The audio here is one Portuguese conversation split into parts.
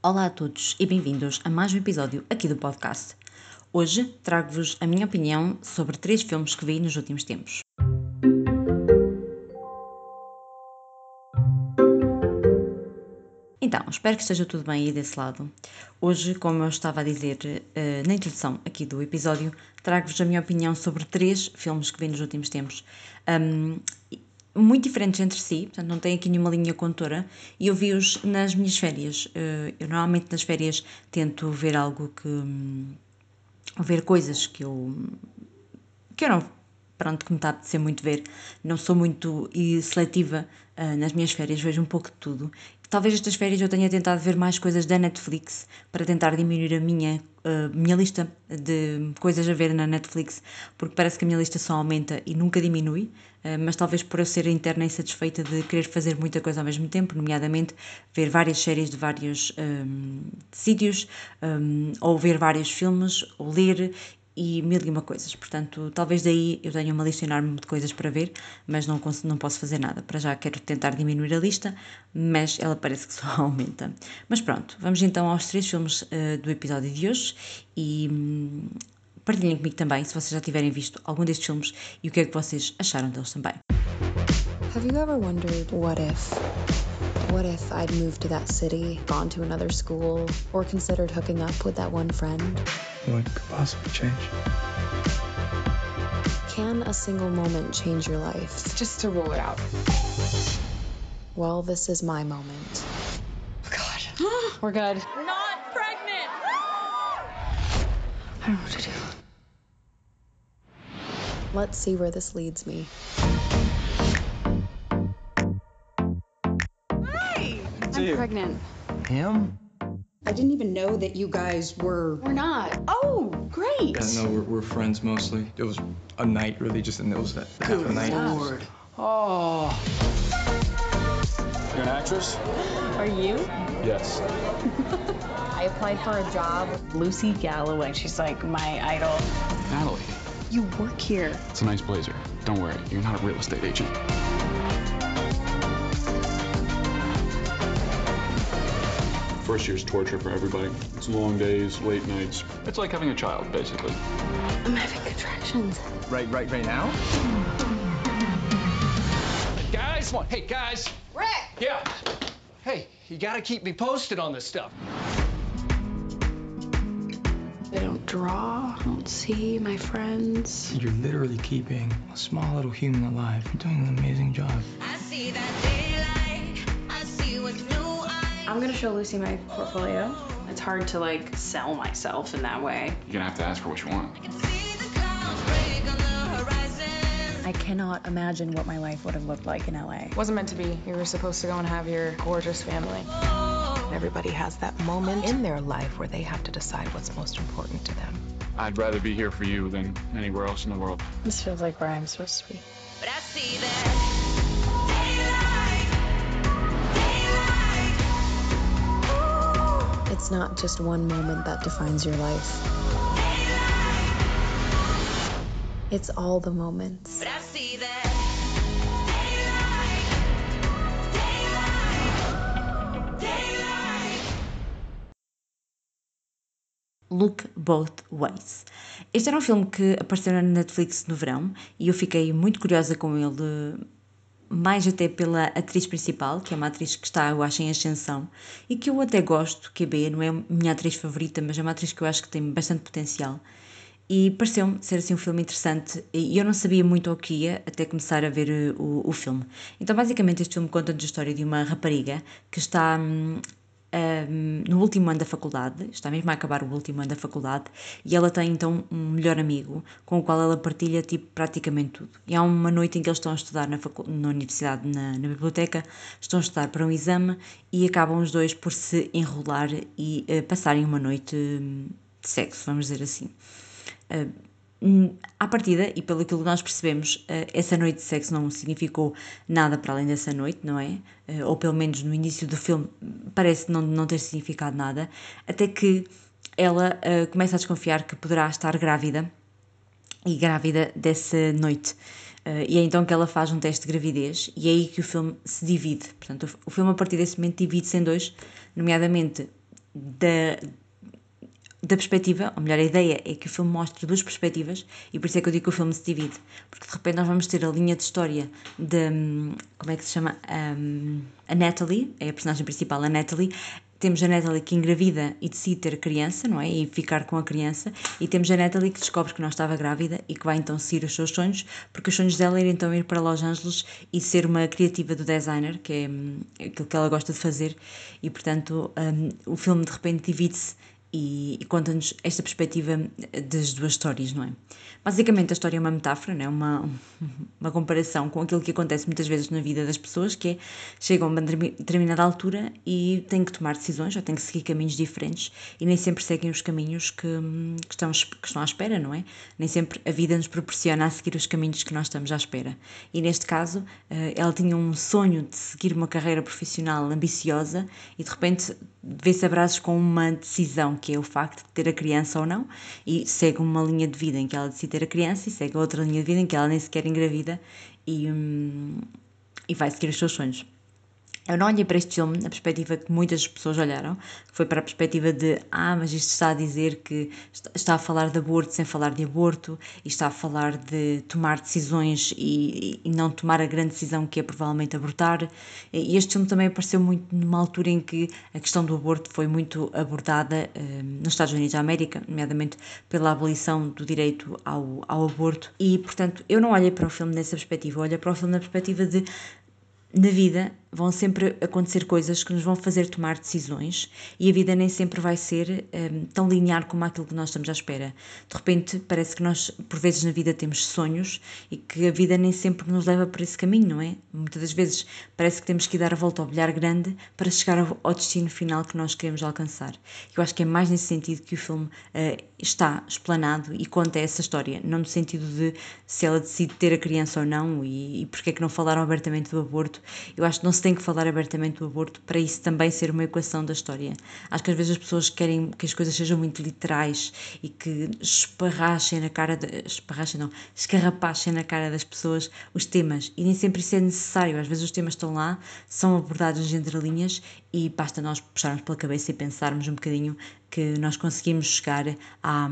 Olá a todos e bem-vindos a mais um episódio aqui do podcast. Hoje trago-vos a minha opinião sobre três filmes que vi nos últimos tempos. Então, espero que esteja tudo bem aí desse lado. Hoje, como eu estava a dizer uh, na introdução aqui do episódio, trago-vos a minha opinião sobre três filmes que vi nos últimos tempos. Um, muito diferentes entre si, portanto não tem aqui nenhuma linha condutora, e eu vi-os nas minhas férias. Uh, eu normalmente nas férias tento ver algo que. Um, ver coisas que eu. que eu não. pronto, que me está a apetecer muito ver. Não sou muito seletiva uh, nas minhas férias, vejo um pouco de tudo. Talvez estas férias eu tenha tentado ver mais coisas da Netflix para tentar diminuir a minha, minha lista de coisas a ver na Netflix, porque parece que a minha lista só aumenta e nunca diminui. Uh, mas talvez por eu ser interna e satisfeita de querer fazer muita coisa ao mesmo tempo, nomeadamente ver várias séries de vários um, sítios, um, ou ver vários filmes, ou ler e mil e uma coisas. Portanto, talvez daí eu tenha uma lista enorme de coisas para ver, mas não, não posso fazer nada. Para já quero tentar diminuir a lista, mas ela parece que só aumenta. Mas pronto, vamos então aos três filmes uh, do episódio de hoje e hum, partilhem comigo também se vocês já tiverem visto algum destes filmes e o que é que vocês acharam deles também. Have you ever wondered what if? What if I'd moved to that city, gone to another school, or considered hooking up with that one friend? What could possibly change? Can a single moment change your life? Just to rule it out. Well, this is my moment. Oh, God. We're good. Not pregnant! I don't know what to do. Let's see where this leads me. I'm pregnant. Him? I didn't even know that you guys were. We're not. Oh, great! Yeah, no, we're, we're friends mostly. It was a night, really, just and it was that half a night. Lord. Oh. You're an actress? Are you? Yes. I applied for a job. Lucy Galloway. She's like my idol. Natalie, You work here. it's a nice blazer. Don't worry, you're not a real estate agent. First year's torture for everybody. It's long days, late nights. It's like having a child, basically. I'm having contractions. Right, right, right now? Guys, what? Hey, guys. Rick. Yeah. Hey, you gotta keep me posted on this stuff. I don't draw, I don't see my friends. You're literally keeping a small little human alive. You're doing an amazing job. I'm gonna show Lucy my portfolio. It's hard to like sell myself in that way. You're gonna have to ask for what you want. I cannot imagine what my life would have looked like in LA. Wasn't meant to be. You were supposed to go and have your gorgeous family. Everybody has that moment in their life where they have to decide what's most important to them. I'd rather be here for you than anywhere else in the world. This feels like where I'm supposed to be. It's not just one moment that defines your life. It's all the moments. Look Both Ways. Este era um filme que apareceu na Netflix no verão e eu fiquei muito curiosa com ele, mais até pela atriz principal, que é uma atriz que está, eu acho, em ascensão e que eu até gosto, que é B, não é a minha atriz favorita, mas é uma atriz que eu acho que tem bastante potencial. E pareceu-me ser assim um filme interessante e eu não sabia muito o que ia até começar a ver eh, o, o filme. Então, basicamente, este filme conta-nos a história de uma rapariga que está hum, hum, no último ano da faculdade, está mesmo a acabar o último ano da faculdade, e ela tem então um melhor amigo com o qual ela partilha tipo, praticamente tudo. E há uma noite em que eles estão a estudar na, na universidade, na, na biblioteca, estão a estudar para um exame e acabam os dois por se enrolar e eh, passarem uma noite hum, de sexo, vamos dizer assim. Hum, À partida, e pelo que nós percebemos, eh, essa noite de sexo não significou nada para além dessa noite, não é? Eh, Ou pelo menos no início do filme parece não, não ter significado nada, até que ela eh, começa a desconfiar que poderá estar grávida e grávida dessa noite. E é então que ela faz um teste de gravidez e é aí que o filme se divide. Portanto, o filme a partir desse momento divide-se em dois, nomeadamente da, da perspectiva, ou melhor, a ideia é que o filme mostre duas perspectivas e por isso é que eu digo que o filme se divide. Porque de repente nós vamos ter a linha de história de. Como é que se chama? Um, a Natalie, é a personagem principal, a Natalie. Temos a Natalie que engravida e decide ter criança, não é? E ficar com a criança. E temos a Natalie que descobre que não estava grávida e que vai então seguir os seus sonhos, porque os sonhos dela eram então ir para Los Angeles e ser uma criativa do designer, que é hum, aquilo que ela gosta de fazer. E portanto, um, o filme de repente divide-se e, e conta-nos esta perspectiva das duas histórias, não é? Basicamente, a história é uma metáfora, não é? uma, uma comparação com aquilo que acontece muitas vezes na vida das pessoas, que é chegam a uma determinada altura e têm que tomar decisões ou têm que seguir caminhos diferentes e nem sempre seguem os caminhos que, que, estão, que estão à espera, não é? Nem sempre a vida nos proporciona a seguir os caminhos que nós estamos à espera. E neste caso, eh, ela tinha um sonho de seguir uma carreira profissional ambiciosa e de repente vê-se a braços com uma decisão, que é o facto de ter a criança ou não, e segue uma linha de vida em que ela decide ter a criança e segue outra linha de vida em que ela nem sequer engravida e, hum, e vai seguir os seus sonhos. Eu não olhei para este filme na perspectiva que muitas pessoas olharam, que foi para a perspectiva de ah, mas isto está a dizer que está a falar de aborto sem falar de aborto, e está a falar de tomar decisões e, e não tomar a grande decisão que é provavelmente abortar. E este filme também apareceu muito numa altura em que a questão do aborto foi muito abordada eh, nos Estados Unidos da América, nomeadamente pela abolição do direito ao, ao aborto. E, portanto, eu não olhei para o filme nessa perspectiva, eu olhei para o filme na perspectiva de na vida vão sempre acontecer coisas que nos vão fazer tomar decisões e a vida nem sempre vai ser um, tão linear como aquilo que nós estamos à espera. De repente, parece que nós, por vezes na vida, temos sonhos e que a vida nem sempre nos leva por esse caminho, não é? Muitas das vezes parece que temos que dar a volta ao bilhar grande para chegar ao destino final que nós queremos alcançar. Eu acho que é mais nesse sentido que o filme uh, está explanado e conta essa história, não no sentido de se ela decide ter a criança ou não e, e porque é que não falaram abertamente do aborto. Eu acho que não se tem que falar abertamente do aborto para isso também ser uma equação da história. Acho que às vezes as pessoas querem que as coisas sejam muito literais e que esparrachem na cara, de, esparrachem não, escarrapachem na cara das pessoas os temas e nem sempre isso é necessário. Às vezes os temas estão lá, são abordados entre linhas e basta nós puxarmos pela cabeça e pensarmos um bocadinho que nós conseguimos chegar à,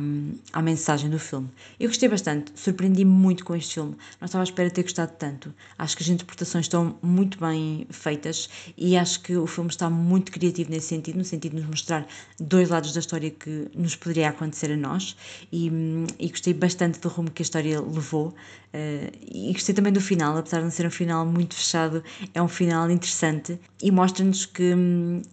à mensagem do filme. Eu gostei bastante, surpreendi-me muito com este filme. Não estava à espera de ter gostado tanto. Acho que as interpretações estão muito bem feitas e acho que o filme está muito criativo nesse sentido, no sentido de nos mostrar dois lados da história que nos poderia acontecer a nós e, e gostei bastante do rumo que a história levou uh, e gostei também do final, apesar de não ser um final muito fechado, é um final interessante e mostra-nos que,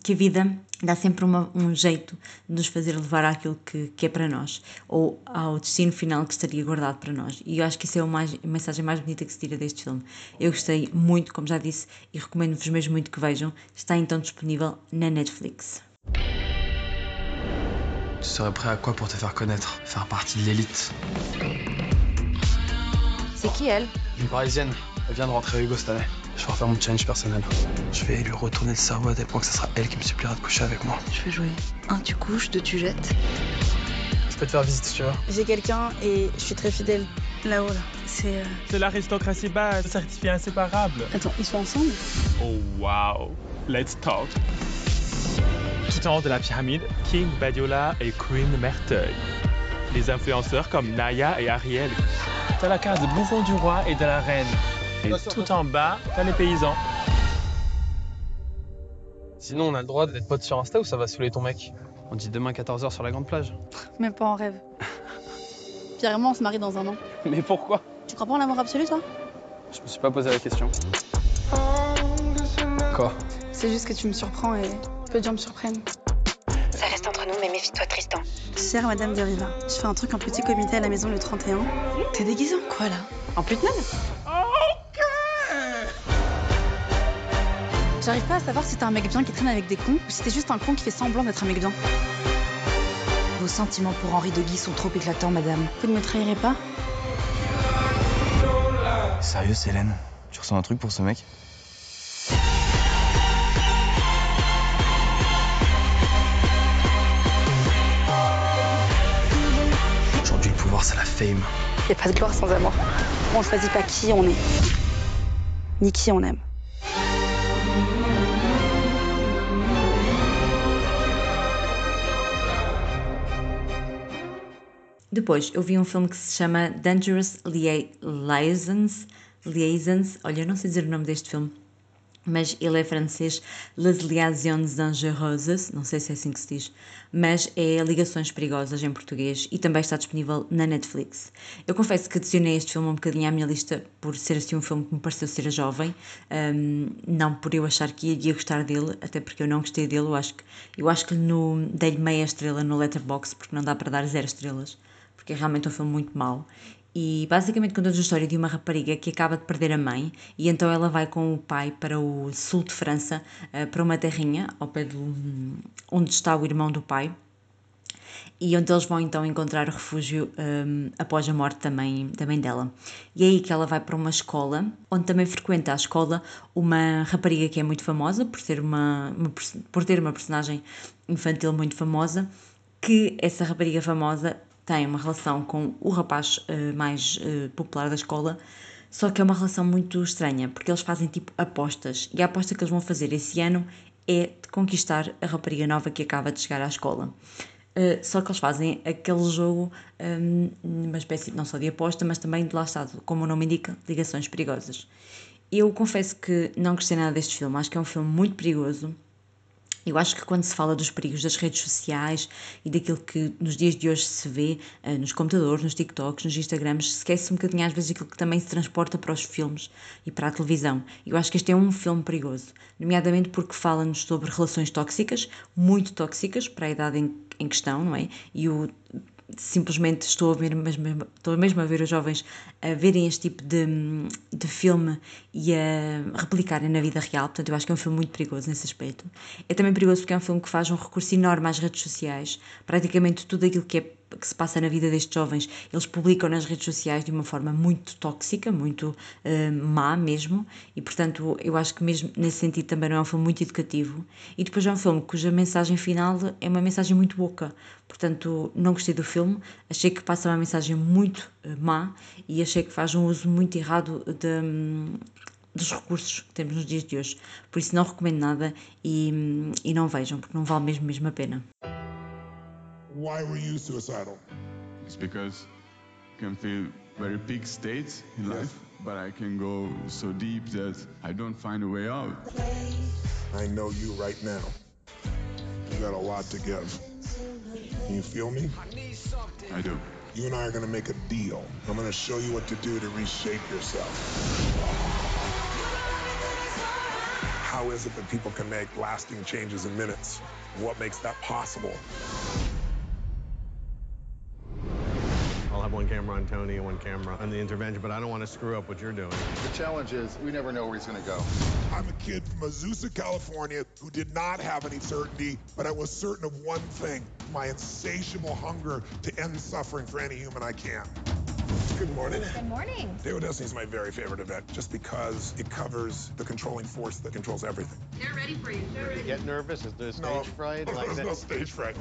que a vida dá sempre uma, um jeito de nos fazer levar àquilo que, que, é para nós ou ao destino final que estaria guardado para nós. E eu acho que isso é mais, a mensagem mais bonita que se tira deste filme. Eu gostei muito, como já disse, e recomendo-vos mesmo muito que vejam. Está então disponível na Netflix. Tu serais prêt à quoi pour te faire connaître Faire partie de l'élite C'est qui elle Une parisienne. Elle vient de rentrer à Hugo cette année. Je vais refaire mon challenge personnel. Je vais lui retourner le cerveau à tel point que ce sera elle qui me suppliera de coucher avec moi. Je vais jouer. Un, tu couches, deux, tu jettes. Je peux te faire visite si tu veux. J'ai quelqu'un et je suis très fidèle. Là-haut, là. C'est. Euh... C'est l'aristocratie basse, certifié inséparable. Attends, ils sont ensemble? Oh wow. Let's talk. Tout en haut de la pyramide, King Badiola et Queen Merteuil. Les influenceurs comme Naya et Ariel. T'as la case de bouffon du roi et de la reine. Et tout en bas, t'as les paysans. Sinon, on a le droit d'être potes sur Insta ou ça va saouler ton mec? On dit demain 14h sur la grande plage. Même pas en rêve. Pierre et moi, on se marie dans un an. Mais pourquoi? Tu crois pas en l'amour absolu, toi? Je me suis pas posé la question. Quoi? C'est juste que tu me surprends et peu de gens me surprennent. Ça reste entre nous, mais méfie-toi, Tristan. Chère Madame de Riva, je fais un truc en petit comité à la maison le 31. T'es déguisée en quoi, là? En pute J'arrive pas à savoir si t'es un mec bien qui traîne avec des cons ou si t'es juste un con qui fait semblant d'être un mec bien. Vos sentiments pour Henri de Guy sont trop éclatants, madame. Vous ne me trahirez pas? Sérieux, Hélène Tu ressens un truc pour ce mec? Aujourd'hui, le pouvoir, c'est la fame. Y a pas de gloire sans amour. On choisit pas qui on est, ni qui on aime. Depois, eu vi um filme que se chama Dangerous Lia Liaisons. Liaisons. Olha, eu não sei dizer o nome deste filme, mas ele é francês, Les Liaisons Dangereuses, não sei se é assim que se diz, mas é Ligações Perigosas em português e também está disponível na Netflix. Eu confesso que adicionei este filme um bocadinho à minha lista por ser assim um filme que me pareceu ser jovem, um, não por eu achar que ia gostar dele, até porque eu não gostei dele, eu acho que, eu acho que no, dei-lhe meia estrela no Letterboxd, porque não dá para dar zero estrelas, porque é realmente um filme muito mau e basicamente conta a história de uma rapariga que acaba de perder a mãe e então ela vai com o pai para o sul de França, eh, para uma terrinha ao pé de onde está o irmão do pai e onde eles vão então encontrar refúgio um, após a morte também, também dela. E é aí que ela vai para uma escola, onde também frequenta a escola uma rapariga que é muito famosa, por, ser uma, uma por ter uma personagem infantil muito famosa, que essa rapariga famosa tem uma relação com o rapaz uh, mais uh, popular da escola, só que é uma relação muito estranha, porque eles fazem tipo apostas, e a aposta que eles vão fazer esse ano é de conquistar a rapariga nova que acaba de chegar à escola. Uh, só que eles fazem aquele jogo, um, uma espécie não só de aposta, mas também de lá está, como o nome indica, ligações perigosas. Eu confesso que não gostei nada deste filme, acho que é um filme muito perigoso, eu acho que quando se fala dos perigos das redes sociais e daquilo que nos dias de hoje se vê uh, nos computadores, nos TikToks, nos Instagrams, esquece um bocadinho às vezes aquilo que também se transporta para os filmes e para a televisão. Eu acho que este é um filme perigoso, nomeadamente porque fala-nos sobre relações tóxicas, muito tóxicas para a idade em, em questão, não é? E o simplesmente estou a ver mesmo, estou mesmo a ver os jovens a verem este tipo de, de filme e a replicarem na vida real, portanto eu acho que é um filme muito perigoso nesse aspecto. É também perigoso porque é um filme que faz um recurso enorme às redes sociais, praticamente tudo aquilo que é que se passa na vida destes jovens, eles publicam nas redes sociais de uma forma muito tóxica, muito uh, má mesmo, e portanto eu acho que mesmo nesse sentido também não é um filme muito educativo. E depois é um filme cuja mensagem final é uma mensagem muito boca, portanto não gostei do filme, achei que passa uma mensagem muito uh, má e achei que faz um uso muito errado de, um, dos recursos que temos nos dias de hoje. Por isso não recomendo nada e, e não vejam, porque não vale mesmo, mesmo a pena. Why were you suicidal? It's because I can feel very peak states in yes. life, but I can go so deep that I don't find a way out. I know you right now. You got a lot to give. Can you feel me? I do. You and I are going to make a deal. I'm going to show you what to do to reshape yourself. How is it that people can make lasting changes in minutes? What makes that possible? One on Tony and one camera on the intervention, but I don't want to screw up what you're doing. The challenge is we never know where he's going to go. I'm a kid from Azusa, California, who did not have any certainty, but I was certain of one thing my insatiable hunger to end suffering for any human I can. Good morning. Good morning. Day with Destiny is my very favorite event, just because it covers the controlling force that controls everything. They're ready for you. They're ready. You get nervous? Is there stage no, fright? Like there's no stage fright.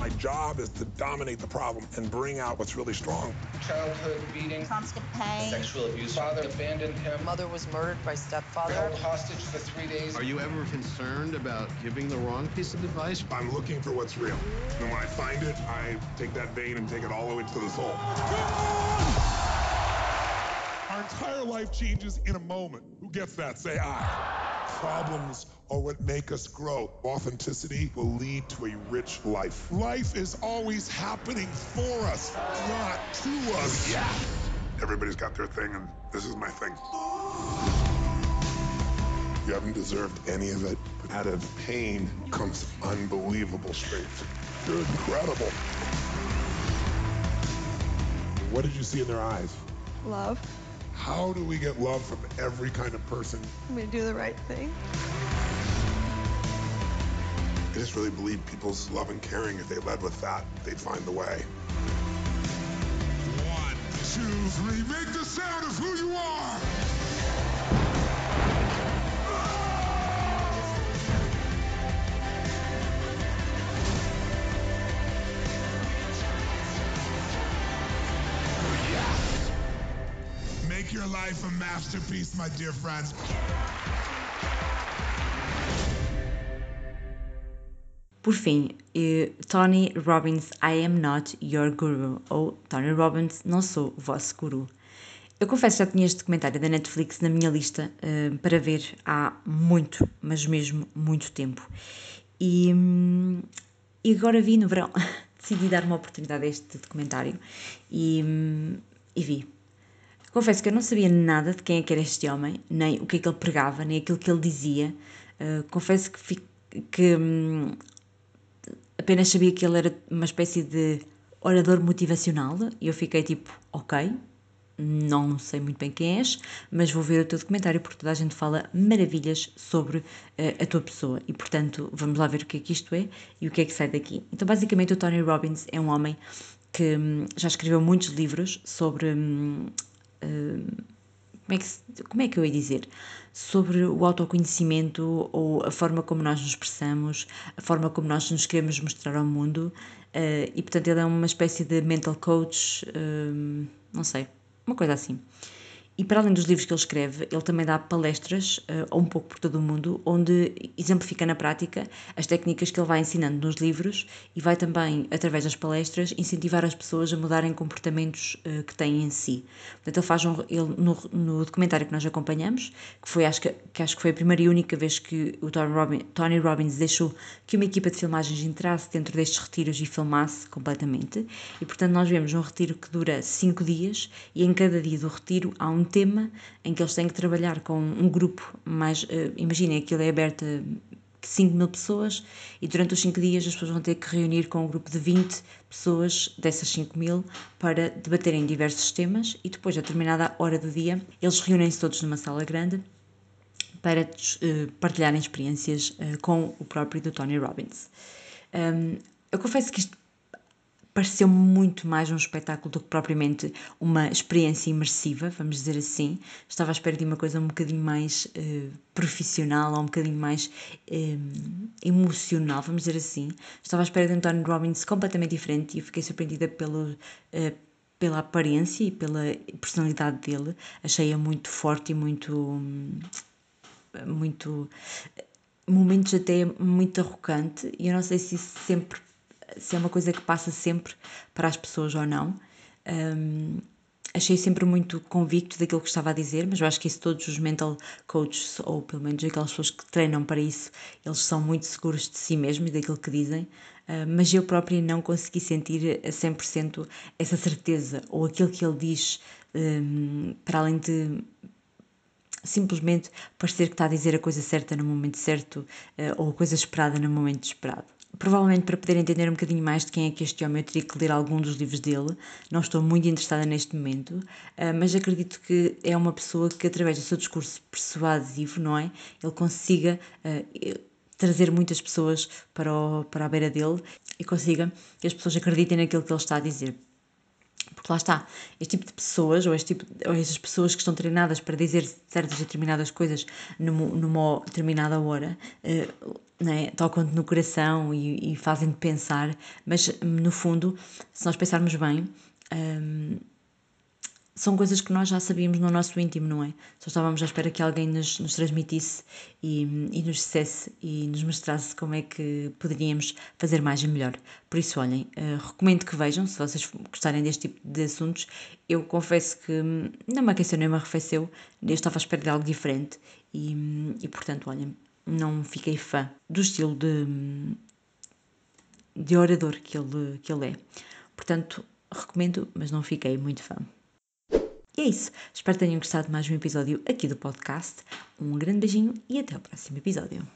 My job is to dominate the problem and bring out what's really strong. Childhood beating. Constant pain. Sexual abuse. Father abandoned him. Mother was murdered by stepfather. Held hostage for three days. Are you ever concerned about giving the wrong piece of advice? I'm looking for what's real. And when I find it, I take that vein and take it all the way to the soul. Our entire life changes in a moment. Who gets that? Say I. Problems are what make us grow. Authenticity will lead to a rich life. Life is always happening for us, not to us. Yeah. Everybody's got their thing, and this is my thing. You haven't deserved any of it, but out of pain comes unbelievable strength. You're incredible. What did you see in their eyes? Love. How do we get love from every kind of person? I'm gonna do the right thing. I just really believe people's love and caring, if they led with that, they'd find the way. One, two, three, make the sound of who you are! Your life a masterpiece, my dear friends. Por fim, eh, Tony Robbins, I am not your guru, ou Tony Robbins, não sou o vosso guru. Eu confesso que já tinha este documentário da Netflix na minha lista uh, para ver há muito, mas mesmo muito tempo. E, hum, e agora vi no verão, decidi dar uma oportunidade a este documentário e, hum, e vi. Confesso que eu não sabia nada de quem é que era este homem, nem o que é que ele pregava, nem aquilo que ele dizia. Uh, confesso que, que hum, apenas sabia que ele era uma espécie de orador motivacional e eu fiquei tipo, ok, não sei muito bem quem és, mas vou ver o teu documentário porque toda a gente fala maravilhas sobre uh, a tua pessoa e, portanto, vamos lá ver o que é que isto é e o que é que sai daqui. Então, basicamente, o Tony Robbins é um homem que hum, já escreveu muitos livros sobre. Hum, como, é que, como é que eu ia dizer? Sobre o autoconhecimento ou a forma como nós nos expressamos, a forma como nós nos queremos mostrar ao mundo. Uh, e, portanto, ele é uma espécie de mental coach, uh, não sei, uma coisa assim. E para além dos livros que ele escreve, ele também dá palestras, uh, um pouco por todo o mundo, onde exemplifica na prática as técnicas que ele vai ensinando nos livros e vai também, através das palestras, incentivar as pessoas a mudarem comportamentos uh, que têm em si. Portanto, ele faz um, ele, no, no, documentário que nós acompanhamos, que foi acho que, que, acho que foi a primeira e única vez que o Tony Robbins, Tony Robbins deixou que uma equipa de filmagens entrasse dentro destes retiros e filmasse completamente. E portanto, nós vemos um retiro que dura cinco dias e em cada dia do retiro há um tema em que eles têm que trabalhar com um grupo mais. Uh, imaginem, aquilo é aberto a 5 mil pessoas e durante os 5 dias as pessoas vão ter que reunir com um grupo de 20 pessoas dessas 5 mil para debaterem diversos temas e depois, a determinada hora do dia, eles reúnem-se todos numa sala grande para uh, partilharem experiências uh, com o próprio do Tony Robbins. Um, eu confesso que isto pareceu muito mais um espetáculo do que propriamente uma experiência imersiva, vamos dizer assim. Estava à espera de uma coisa um bocadinho mais uh, profissional ou um bocadinho mais uh, emocional, vamos dizer assim. Estava à espera de um Tony Robbins completamente diferente e fiquei surpreendida pelo. Uh, pela aparência e pela personalidade dele, achei-a muito forte e muito. muito. momentos até muito arrogante, e eu não sei se isso sempre se é uma coisa que passa sempre para as pessoas ou não. Um, achei sempre muito convicto daquilo que estava a dizer, mas eu acho que isso todos os mental coaches, ou pelo menos aquelas pessoas que treinam para isso, eles são muito seguros de si mesmos e daquilo que dizem, uh, mas eu própria não consegui sentir a 100% essa certeza, ou aquilo que ele diz, um, para além de simplesmente parecer que está a dizer a coisa certa no momento certo, uh, ou a coisa esperada no momento esperado. Provavelmente para poder entender um bocadinho mais de quem é que este homem, eu teria que ler algum dos livros dele. Não estou muito interessada neste momento, ah, mas acredito que é uma pessoa que, através do seu discurso persuasivo, não é? Ele consiga uh, trazer muitas pessoas para, o, para a beira dele e consiga que as pessoas acreditem naquilo que ele está a dizer. Porque lá está, este tipo de pessoas, ou, este tipo, ou estas pessoas que estão treinadas para dizer certas determinadas coisas numa, numa determinada hora, uh, né, tocam-te no coração e, e fazem-te pensar, mas no fundo, se nós pensarmos bem, um, são coisas que nós já sabíamos no nosso íntimo, não é? Só estávamos à espera que alguém nos, nos transmitisse e, e, nos dissesse e nos mostrasse como é que poderíamos fazer mais e melhor. Por isso, olhem, uh, recomendo que vejam, se vocês gostarem deste tipo de assuntos. Eu confesso que não me aqueceu nem me arrefeceu, eu estava à espera de algo diferente e, e portanto, olhem, não fiquei fã do estilo de, de orador que ele, que ele é. Portanto, recomendo, mas não fiquei muito fã. E é isso. Espero que tenham gostado de mais um episódio aqui do podcast. Um grande beijinho e até o próximo episódio.